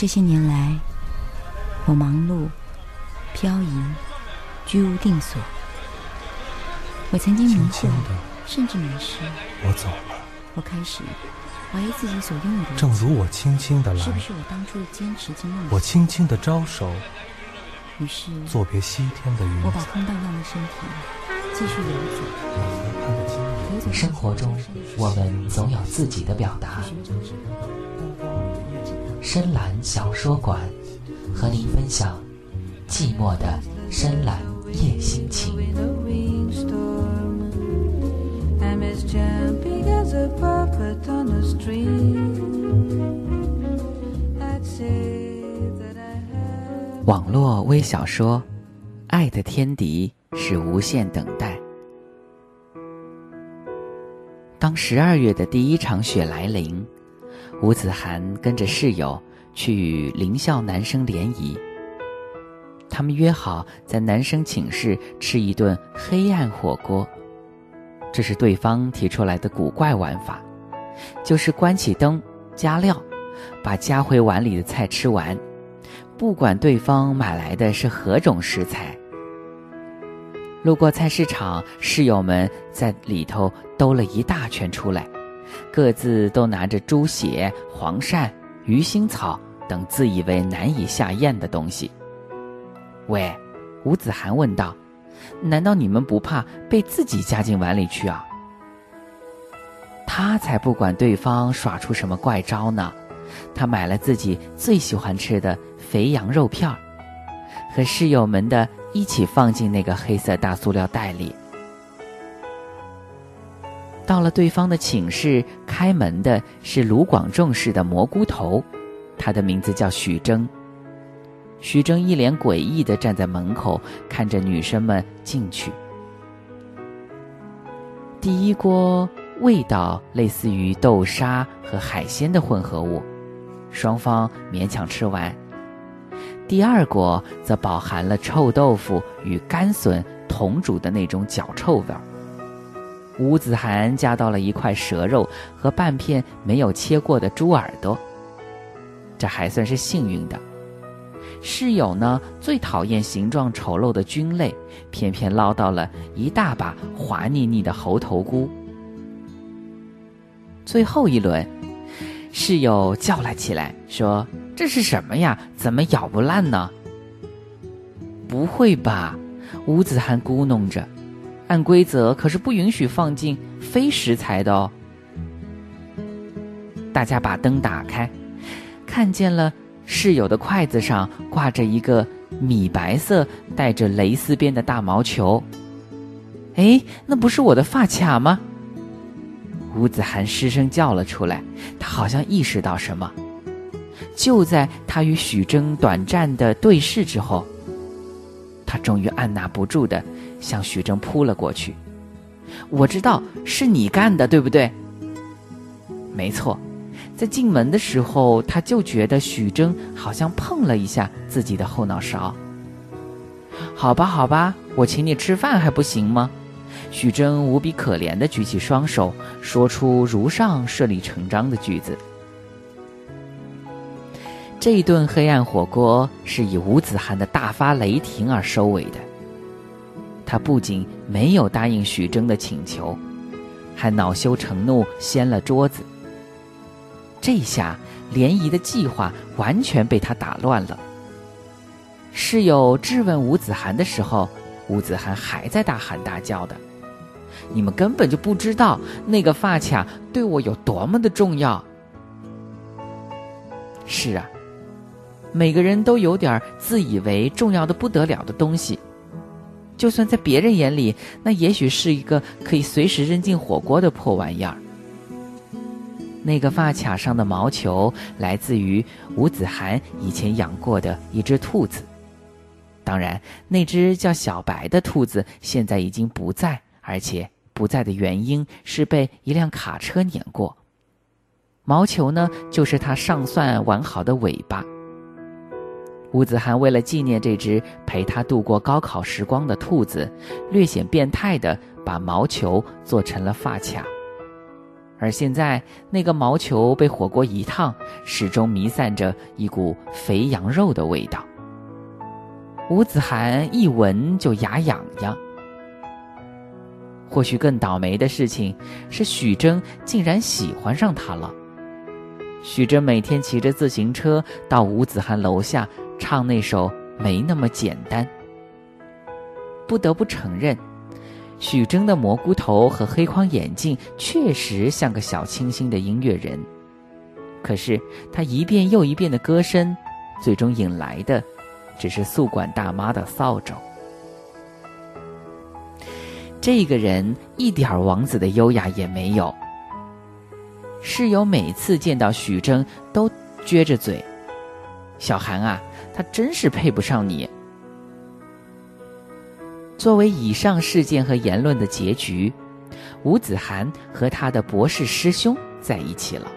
这些年来，我忙碌、漂移、居无定所。我曾经迷惑，甚至迷失。我走了。我开始怀疑自己所拥有的。正如我轻轻的来，是不是我当初的坚持经梦？我轻轻的招手。于是，作别西天的云。我把空荡荡的身体继续游走。生活中，我们总有自己的表达。深蓝小说馆，和您分享寂寞的深蓝夜心情。网络微小说《爱的天敌是无限等待》。当十二月的第一场雪来临。吴子涵跟着室友去与邻校男生联谊，他们约好在男生寝室吃一顿黑暗火锅。这是对方提出来的古怪玩法，就是关起灯加料，把夹回碗里的菜吃完，不管对方买来的是何种食材。路过菜市场，室友们在里头兜了一大圈出来。各自都拿着猪血、黄鳝、鱼腥草等自以为难以下咽的东西。喂，吴子涵问道：“难道你们不怕被自己夹进碗里去啊？”他才不管对方耍出什么怪招呢。他买了自己最喜欢吃的肥羊肉片儿，和室友们的一起放进那个黑色大塑料袋里。到了对方的寝室，开门的是卢广仲式的蘑菇头，他的名字叫许峥。许峥一脸诡异的站在门口，看着女生们进去。第一锅味道类似于豆沙和海鲜的混合物，双方勉强吃完。第二锅则饱含了臭豆腐与干笋同煮的那种脚臭味儿。吴子涵夹到了一块蛇肉和半片没有切过的猪耳朵，这还算是幸运的。室友呢，最讨厌形状丑陋的菌类，偏偏捞到了一大把滑腻腻的猴头菇。最后一轮，室友叫了起来，说：“这是什么呀？怎么咬不烂呢？”不会吧？吴子涵咕哝着。按规则可是不允许放进非食材的哦。大家把灯打开，看见了室友的筷子上挂着一个米白色带着蕾丝边的大毛球。哎，那不是我的发卡吗？吴子涵失声叫了出来，他好像意识到什么。就在他与许峥短暂的对视之后，他终于按捺不住的。向许峥扑了过去，我知道是你干的，对不对？没错，在进门的时候，他就觉得许峥好像碰了一下自己的后脑勺。好吧，好吧，我请你吃饭还不行吗？许峥无比可怜的举起双手，说出如上顺理成章的句子。这一顿黑暗火锅是以吴子涵的大发雷霆而收尾的。他不仅没有答应许峥的请求，还恼羞成怒掀了桌子。这下联谊的计划完全被他打乱了。室友质问吴子涵的时候，吴子涵还在大喊大叫的：“你们根本就不知道那个发卡对我有多么的重要。”是啊，每个人都有点自以为重要的不得了的东西。就算在别人眼里，那也许是一个可以随时扔进火锅的破玩意儿。那个发卡上的毛球来自于吴子涵以前养过的一只兔子，当然，那只叫小白的兔子现在已经不在，而且不在的原因是被一辆卡车碾过。毛球呢，就是它尚算完好的尾巴。吴子涵为了纪念这只陪他度过高考时光的兔子，略显变态的把毛球做成了发卡，而现在那个毛球被火锅一烫，始终弥散着一股肥羊肉的味道。吴子涵一闻就牙痒痒。或许更倒霉的事情是，许峥竟然喜欢上他了。许峥每天骑着自行车到吴子涵楼下唱那首《没那么简单》。不得不承认，许峥的蘑菇头和黑框眼镜确实像个小清新的音乐人。可是他一遍又一遍的歌声，最终引来的只是宿管大妈的扫帚。这个人一点王子的优雅也没有。室友每次见到许峥都撅着嘴：“小韩啊，他真是配不上你。”作为以上事件和言论的结局，吴子涵和他的博士师兄在一起了。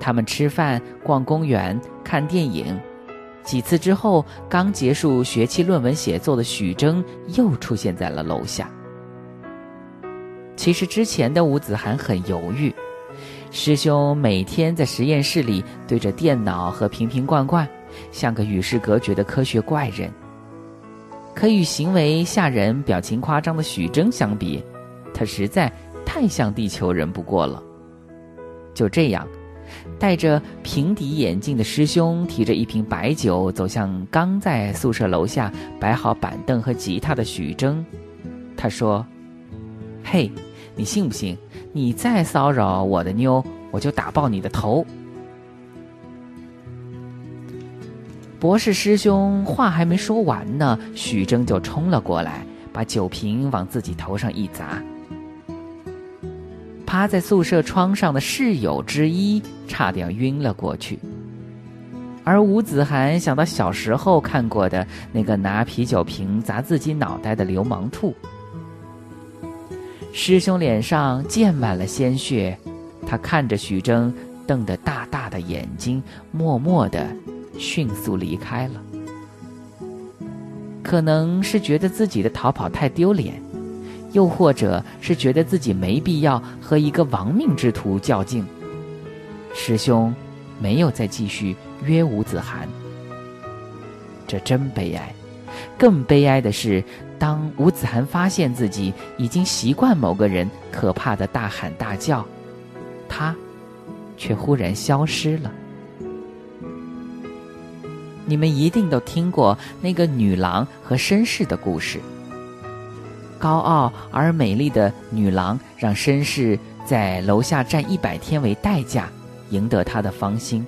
他们吃饭、逛公园、看电影。几次之后，刚结束学期论文写作的许峥又出现在了楼下。其实之前的吴子涵很犹豫，师兄每天在实验室里对着电脑和瓶瓶罐罐，像个与世隔绝的科学怪人。可与行为吓人、表情夸张的许峥相比，他实在太像地球人不过了。就这样。戴着平底眼镜的师兄提着一瓶白酒走向刚在宿舍楼下摆好板凳和吉他的许峥，他说：“嘿，你信不信？你再骚扰我的妞，我就打爆你的头！”博士师兄话还没说完呢，许峥就冲了过来，把酒瓶往自己头上一砸。趴在宿舍窗上的室友之一差点晕了过去，而吴子涵想到小时候看过的那个拿啤酒瓶砸自己脑袋的流氓兔。师兄脸上溅满了鲜血，他看着许峥瞪得大大的眼睛，默默的迅速离开了。可能是觉得自己的逃跑太丢脸。又或者是觉得自己没必要和一个亡命之徒较劲，师兄没有再继续约吴子涵。这真悲哀。更悲哀的是，当吴子涵发现自己已经习惯某个人可怕的大喊大叫，他却忽然消失了。你们一定都听过那个女郎和绅士的故事。高傲而美丽的女郎让绅士在楼下站一百天为代价，赢得她的芳心。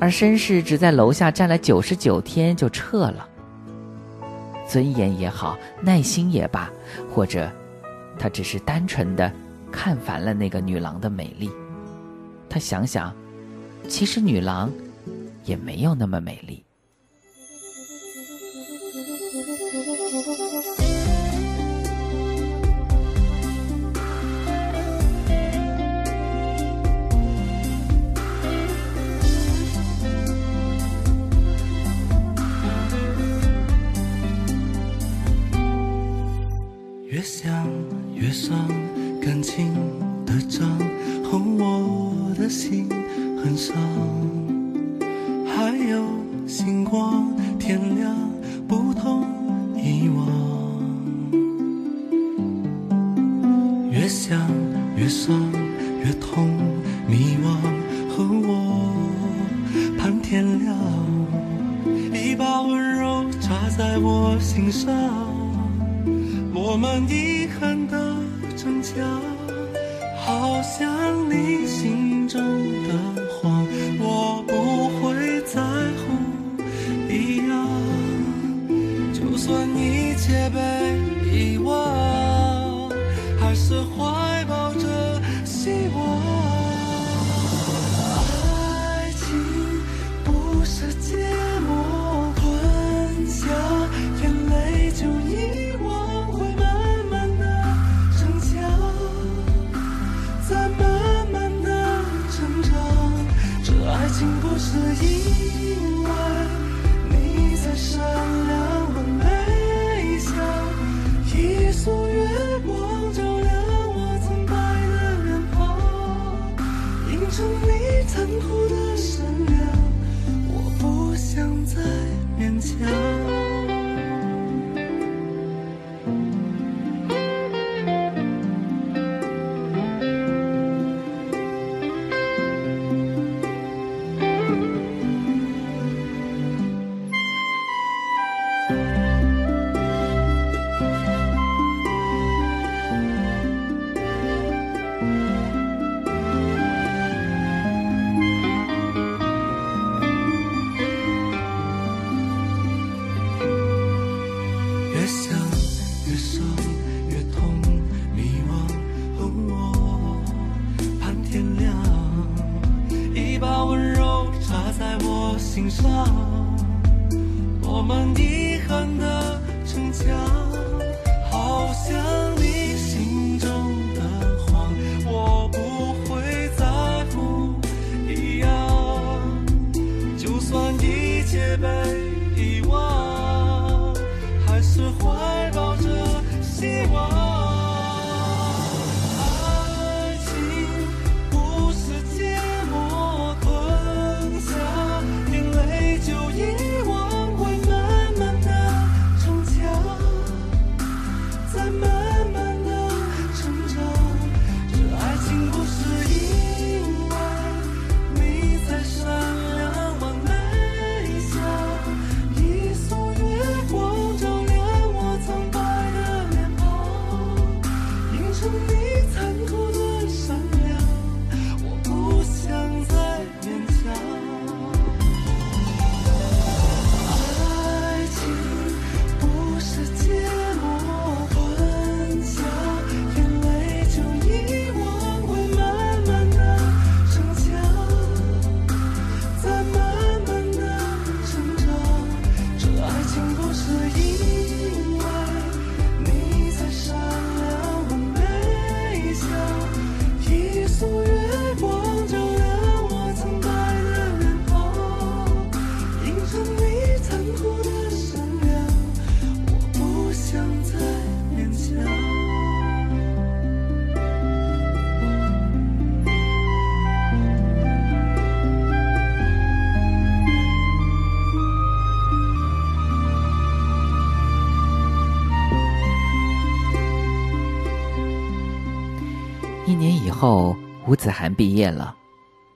而绅士只在楼下站了九十九天就撤了。尊严也好，耐心也罢，或者他只是单纯的看烦了那个女郎的美丽。他想想，其实女郎也没有那么美丽。越想越伤，光，天亮不同以往。越想越伤，越痛迷惘，和我盼天亮，一把温柔扎在我心上。我们遗憾的逞强，好像你心中的以后，吴子涵毕业了，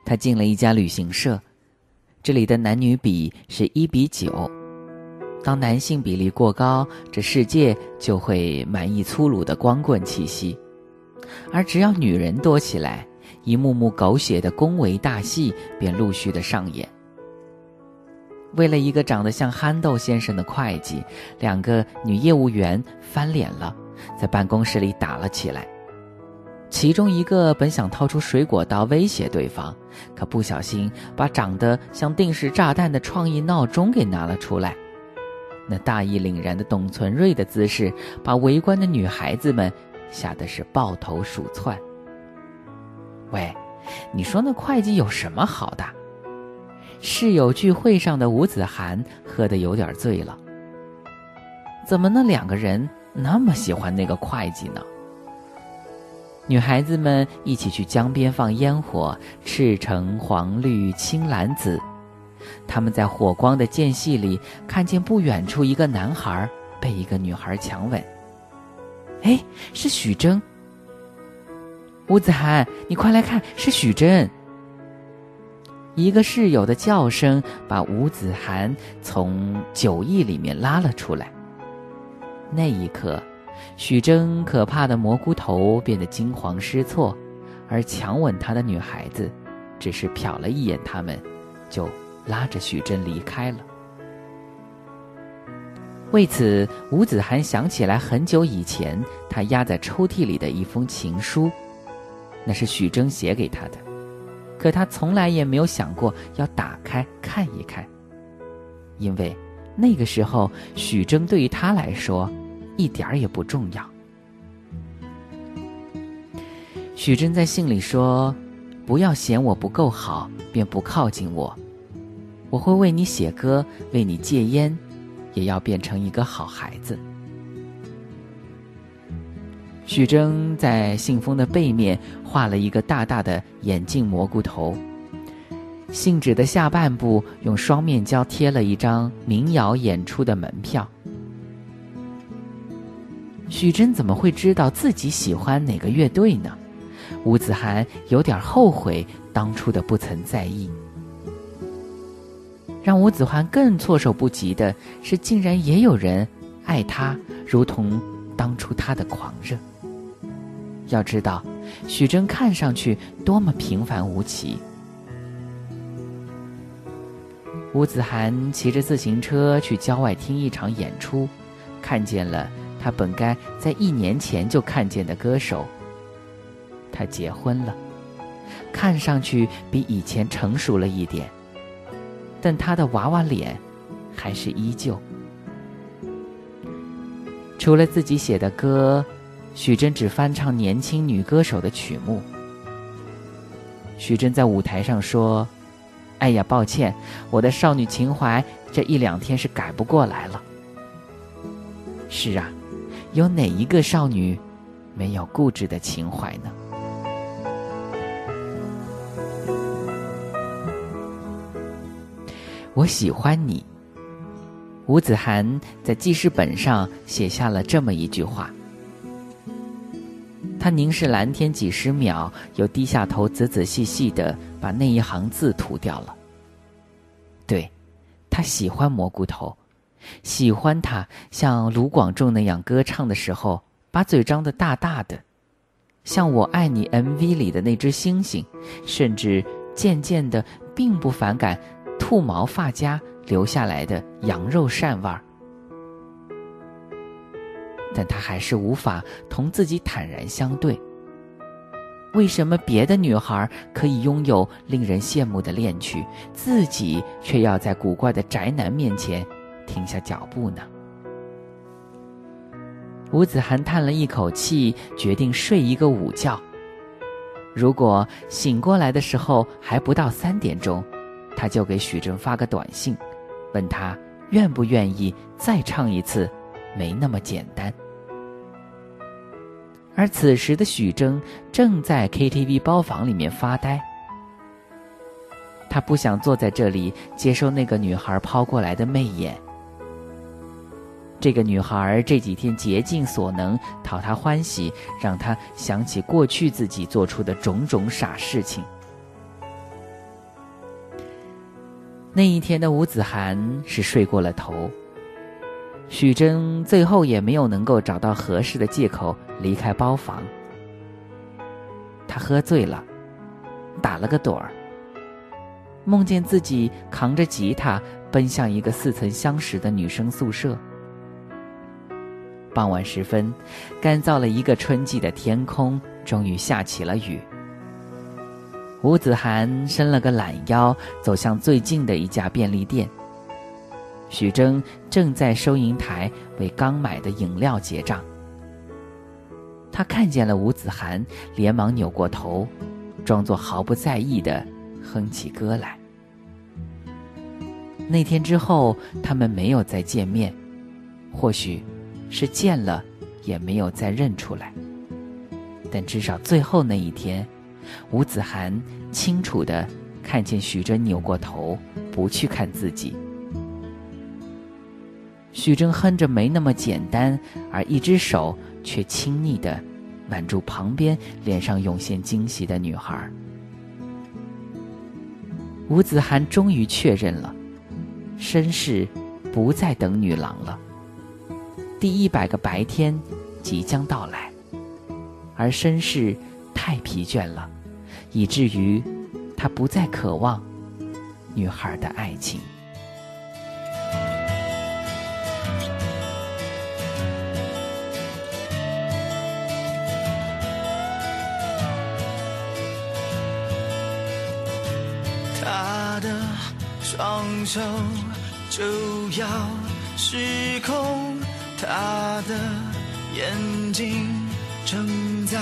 他进了一家旅行社，这里的男女比是一比九。当男性比例过高，这世界就会满溢粗鲁的光棍气息；而只要女人多起来，一幕幕狗血的恭维大戏便陆续的上演。为了一个长得像憨豆先生的会计，两个女业务员翻脸了，在办公室里打了起来。其中一个本想掏出水果刀威胁对方，可不小心把长得像定时炸弹的创意闹钟给拿了出来。那大义凛然的董存瑞的姿势，把围观的女孩子们吓得是抱头鼠窜。喂，你说那会计有什么好的？室友聚会上的吴子涵喝得有点醉了。怎么那两个人那么喜欢那个会计呢？女孩子们一起去江边放烟火，赤橙黄绿青蓝紫。他们在火光的间隙里，看见不远处一个男孩被一个女孩强吻。哎，是许峥。吴子涵，你快来看，是许峥。一个室友的叫声把吴子涵从酒意里面拉了出来。那一刻。许峥可怕的蘑菇头变得惊慌失措，而强吻他的女孩子，只是瞟了一眼他们，就拉着许峥离开了。为此，吴子涵想起来很久以前他压在抽屉里的一封情书，那是许峥写给他的，可他从来也没有想过要打开看一看，因为那个时候许峥对于他来说。一点儿也不重要。许真在信里说：“不要嫌我不够好，便不靠近我。我会为你写歌，为你戒烟，也要变成一个好孩子。”许峥在信封的背面画了一个大大的眼镜蘑菇头，信纸的下半部用双面胶贴了一张民谣演出的门票。许真怎么会知道自己喜欢哪个乐队呢？吴子涵有点后悔当初的不曾在意。让吴子涵更措手不及的是，竟然也有人爱他，如同当初他的狂热。要知道，许真看上去多么平凡无奇。吴子涵骑着自行车去郊外听一场演出，看见了。他本该在一年前就看见的歌手，他结婚了，看上去比以前成熟了一点。但他的娃娃脸还是依旧。除了自己写的歌，许真只翻唱年轻女歌手的曲目。许真在舞台上说：“哎呀，抱歉，我的少女情怀这一两天是改不过来了。”是啊，有哪一个少女没有固执的情怀呢？我喜欢你。吴子涵在记事本上写下了这么一句话。他凝视蓝天几十秒，又低下头，仔仔细细的把那一行字涂掉了。对，他喜欢蘑菇头，喜欢他像卢广仲那样歌唱的时候，把嘴张得大大的，像《我爱你》MV 里的那只星星，甚至渐渐的并不反感。兔毛发夹留下来的羊肉膻味儿，但他还是无法同自己坦然相对。为什么别的女孩可以拥有令人羡慕的恋曲，自己却要在古怪的宅男面前停下脚步呢？吴子涵叹了一口气，决定睡一个午觉。如果醒过来的时候还不到三点钟。他就给许峥发个短信，问他愿不愿意再唱一次，没那么简单。而此时的许峥正在 KTV 包房里面发呆，他不想坐在这里接受那个女孩抛过来的媚眼。这个女孩这几天竭尽所能讨他欢喜，让他想起过去自己做出的种种傻事情。那一天的吴子涵是睡过了头，许真最后也没有能够找到合适的借口离开包房。他喝醉了，打了个盹儿，梦见自己扛着吉他奔向一个似曾相识的女生宿舍。傍晚时分，干燥了一个春季的天空终于下起了雨。吴子涵伸了个懒腰，走向最近的一家便利店。许峥正在收银台为刚买的饮料结账。他看见了吴子涵，连忙扭过头，装作毫不在意的哼起歌来。那天之后，他们没有再见面，或许，是见了，也没有再认出来。但至少最后那一天。吴子涵清楚的看见许真扭过头，不去看自己。许真哼着没那么简单，而一只手却亲昵的挽住旁边脸上涌现惊喜的女孩。吴子涵终于确认了，绅士不再等女郎了。第一百个白天即将到来，而绅士。太疲倦了，以至于他不再渴望女孩的爱情。他的双手就要失控，他的眼睛正在。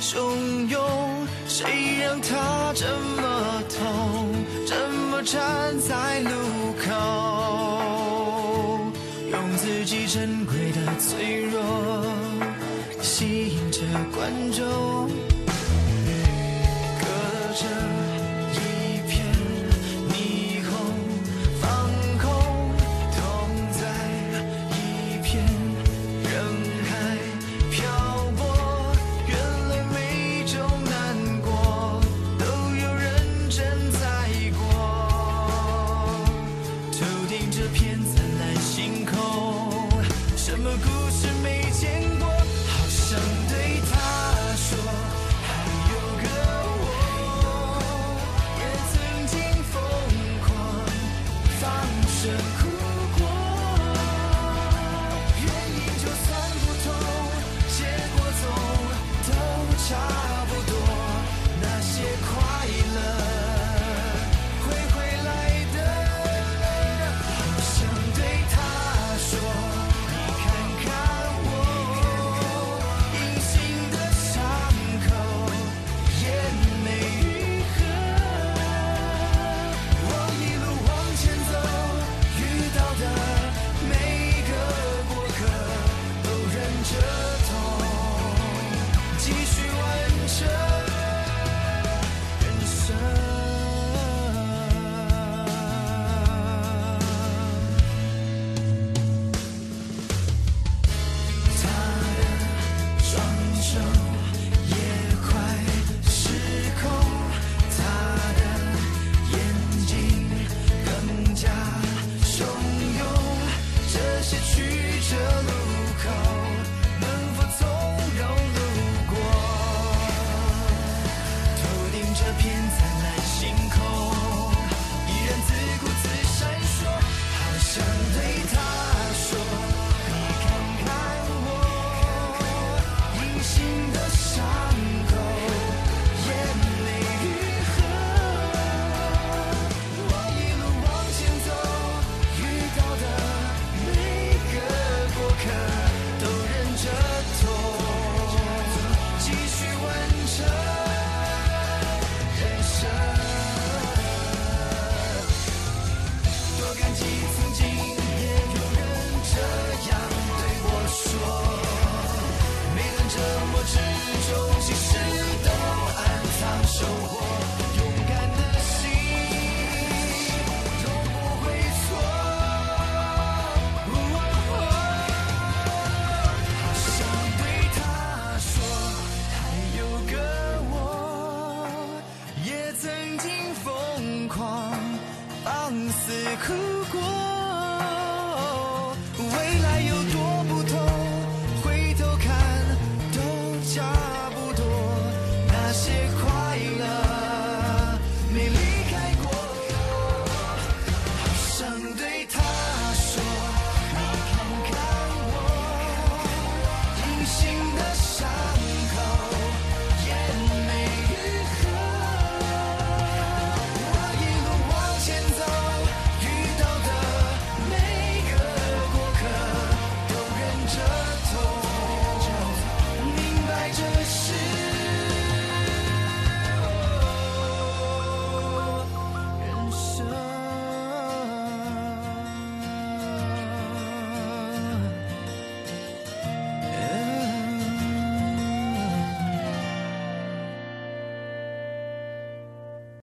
汹涌，谁让他这么痛，这么站在路口，用自己珍贵的脆弱吸引着观众。